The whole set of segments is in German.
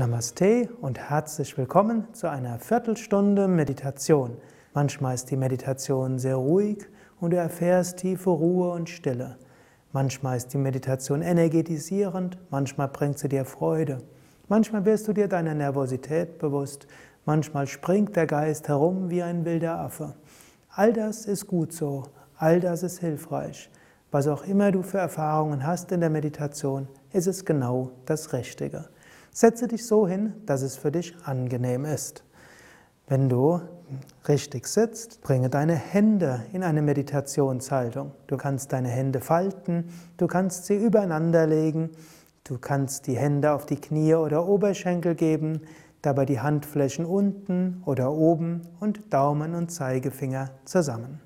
Namaste und herzlich willkommen zu einer Viertelstunde Meditation. Manchmal ist die Meditation sehr ruhig und du erfährst tiefe Ruhe und Stille. Manchmal ist die Meditation energetisierend, manchmal bringt sie dir Freude. Manchmal wirst du dir deiner Nervosität bewusst, manchmal springt der Geist herum wie ein wilder Affe. All das ist gut so, all das ist hilfreich. Was auch immer du für Erfahrungen hast in der Meditation, ist es genau das Richtige. Setze dich so hin, dass es für dich angenehm ist. Wenn du richtig sitzt, bringe deine Hände in eine Meditationshaltung. Du kannst deine Hände falten, du kannst sie übereinander legen, du kannst die Hände auf die Knie oder Oberschenkel geben, dabei die Handflächen unten oder oben und Daumen und Zeigefinger zusammen.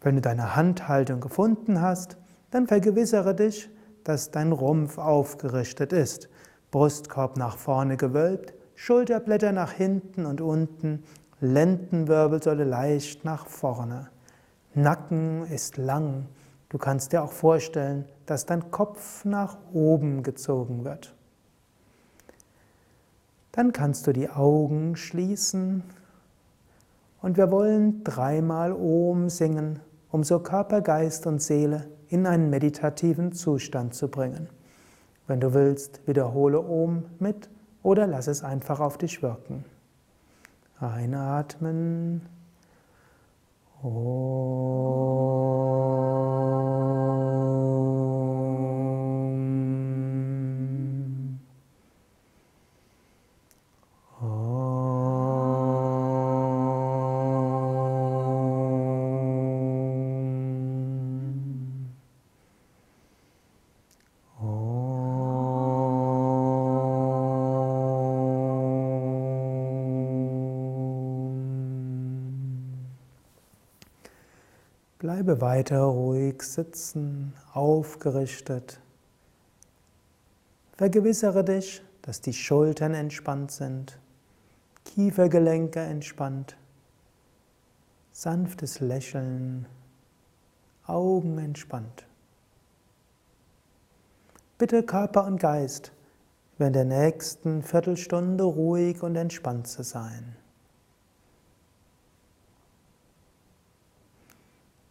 Wenn du deine Handhaltung gefunden hast, dann vergewissere dich, dass dein Rumpf aufgerichtet ist. Brustkorb nach vorne gewölbt, Schulterblätter nach hinten und unten, Lendenwirbelsäule leicht nach vorne. Nacken ist lang. Du kannst dir auch vorstellen, dass dein Kopf nach oben gezogen wird. Dann kannst du die Augen schließen und wir wollen dreimal Om singen, um so Körper, Geist und Seele in einen meditativen Zustand zu bringen. Wenn du willst, wiederhole Om mit oder lass es einfach auf dich wirken. Einatmen. Om. Bleibe weiter ruhig sitzen, aufgerichtet. Vergewissere dich, dass die Schultern entspannt sind, Kiefergelenke entspannt, sanftes Lächeln, Augen entspannt. Bitte Körper und Geist, während der nächsten Viertelstunde ruhig und entspannt zu sein.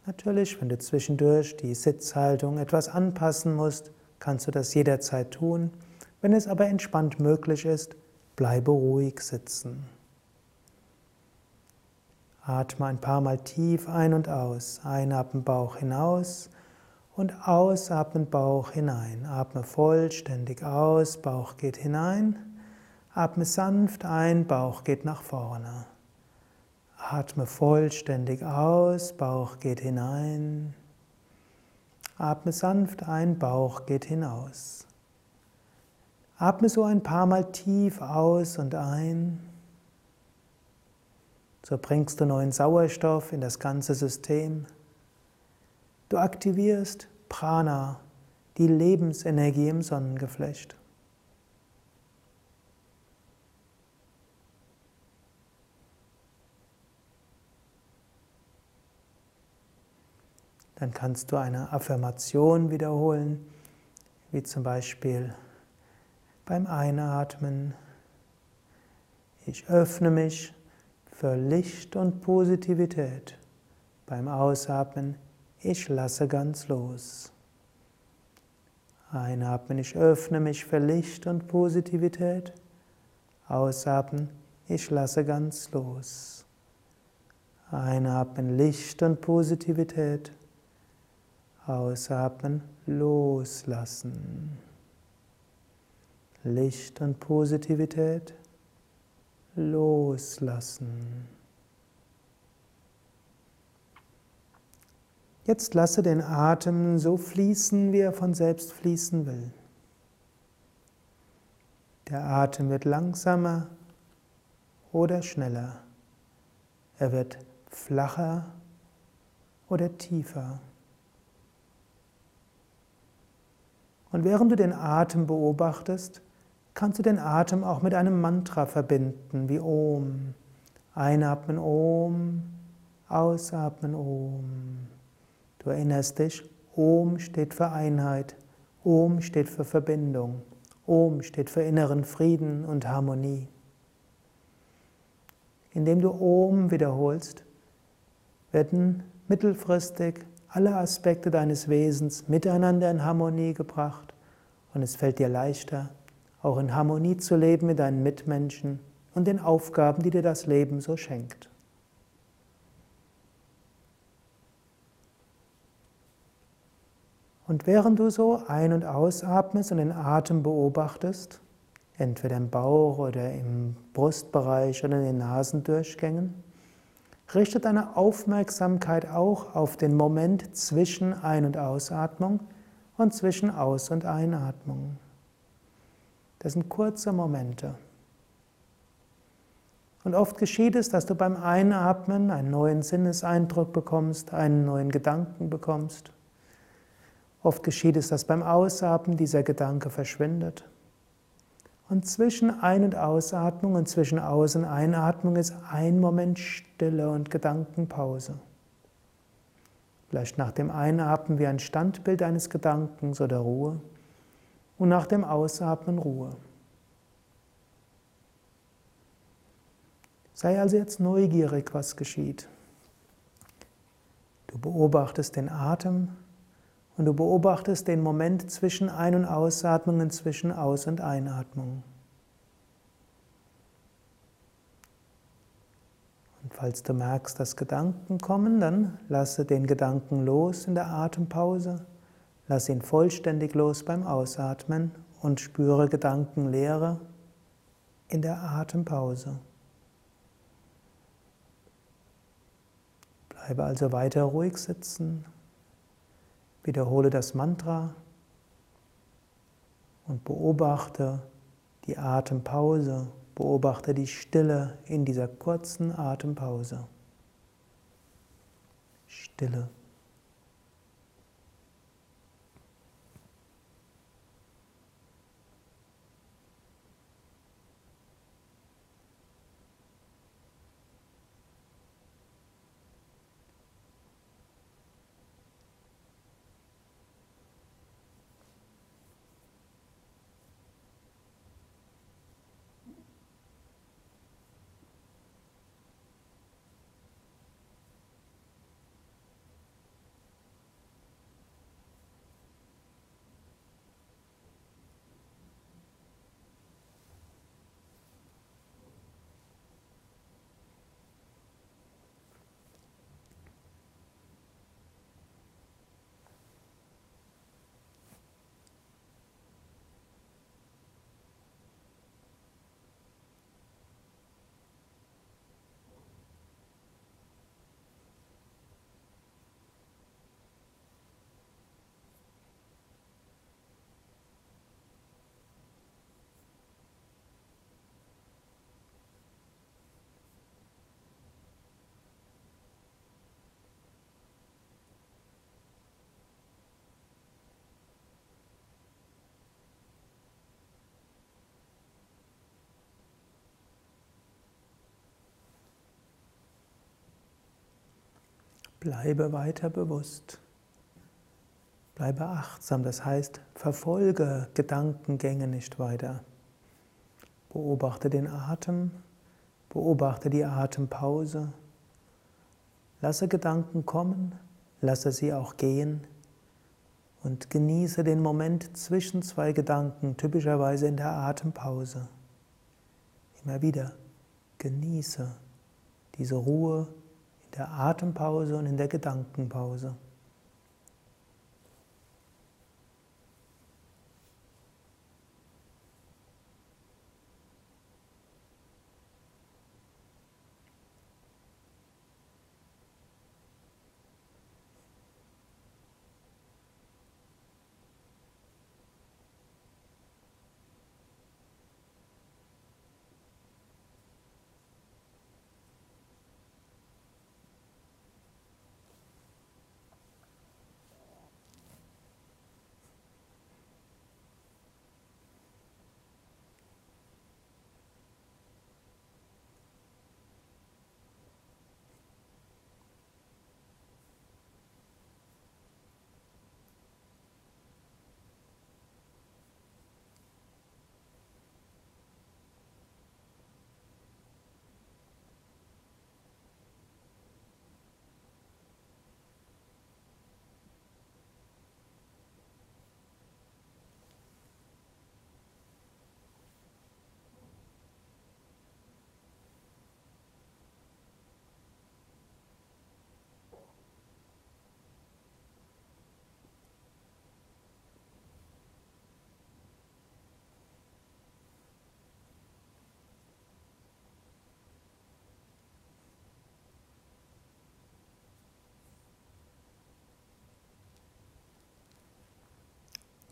Natürlich, wenn du zwischendurch die Sitzhaltung etwas anpassen musst, kannst du das jederzeit tun. Wenn es aber entspannt möglich ist, bleibe ruhig sitzen. Atme ein paar Mal tief ein und aus. Einatmen Bauch hinaus und ausatmen Bauch hinein. Atme vollständig aus, Bauch geht hinein. Atme sanft ein, Bauch geht nach vorne. Atme vollständig aus, Bauch geht hinein. Atme sanft ein, Bauch geht hinaus. Atme so ein paar Mal tief aus und ein. So bringst du neuen Sauerstoff in das ganze System. Du aktivierst Prana, die Lebensenergie im Sonnengeflecht. Dann kannst du eine Affirmation wiederholen, wie zum Beispiel beim Einatmen. Ich öffne mich für Licht und Positivität. Beim Ausatmen, ich lasse ganz los. Einatmen, ich öffne mich für Licht und Positivität. Ausatmen, ich lasse ganz los. Einatmen, Licht und Positivität. Ausatmen, loslassen. Licht und Positivität, loslassen. Jetzt lasse den Atem so fließen, wie er von selbst fließen will. Der Atem wird langsamer oder schneller. Er wird flacher oder tiefer. Und während du den Atem beobachtest, kannst du den Atem auch mit einem Mantra verbinden, wie Om. Einatmen Om, ausatmen Om. Du erinnerst dich, Om steht für Einheit, Om steht für Verbindung. Om steht für inneren Frieden und Harmonie. Indem du Om wiederholst, werden mittelfristig alle Aspekte deines Wesens miteinander in Harmonie gebracht und es fällt dir leichter, auch in Harmonie zu leben mit deinen Mitmenschen und den Aufgaben, die dir das Leben so schenkt. Und während du so ein- und ausatmest und den Atem beobachtest, entweder im Bauch oder im Brustbereich oder in den Nasendurchgängen, richte deine Aufmerksamkeit auch auf den Moment zwischen Ein- und Ausatmung und zwischen Aus- und Einatmung. Das sind kurze Momente. Und oft geschieht es, dass du beim Einatmen einen neuen Sinneseindruck bekommst, einen neuen Gedanken bekommst. Oft geschieht es, dass beim Ausatmen dieser Gedanke verschwindet. Und zwischen Ein- und Ausatmung und zwischen Aus- und Einatmung ist ein Moment Stille und Gedankenpause. Vielleicht nach dem Einatmen wie ein Standbild eines Gedankens oder Ruhe und nach dem Ausatmen Ruhe. Sei also jetzt neugierig, was geschieht. Du beobachtest den Atem und du beobachtest den Moment zwischen Ein- und Ausatmung und zwischen Aus- und Einatmung. Und falls du merkst, dass Gedanken kommen, dann lasse den Gedanken los in der Atempause, lass ihn vollständig los beim Ausatmen und spüre Gedankenleere in der Atempause. Bleibe also weiter ruhig sitzen. Wiederhole das Mantra und beobachte die Atempause, beobachte die Stille in dieser kurzen Atempause. Stille. Bleibe weiter bewusst. Bleibe achtsam, das heißt, verfolge Gedankengänge nicht weiter. Beobachte den Atem, beobachte die Atempause. Lasse Gedanken kommen, lasse sie auch gehen und genieße den Moment zwischen zwei Gedanken, typischerweise in der Atempause. Immer wieder genieße diese Ruhe, der Atempause und in der Gedankenpause.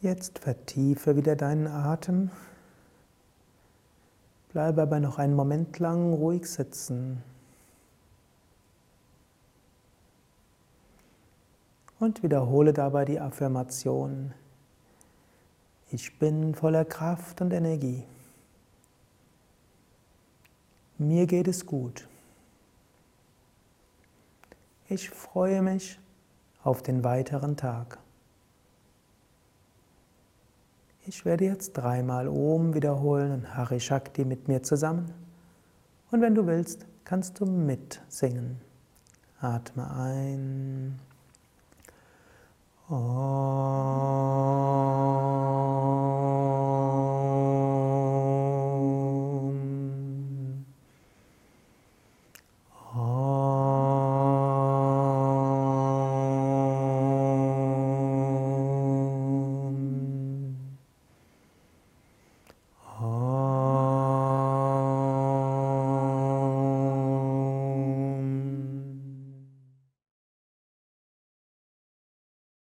Jetzt vertiefe wieder deinen Atem. Bleibe aber noch einen Moment lang ruhig sitzen. Und wiederhole dabei die Affirmation. Ich bin voller Kraft und Energie. Mir geht es gut. Ich freue mich auf den weiteren Tag. Ich werde jetzt dreimal Om wiederholen und Hari Shakti mit mir zusammen. Und wenn du willst, kannst du mitsingen. Atme ein. Om.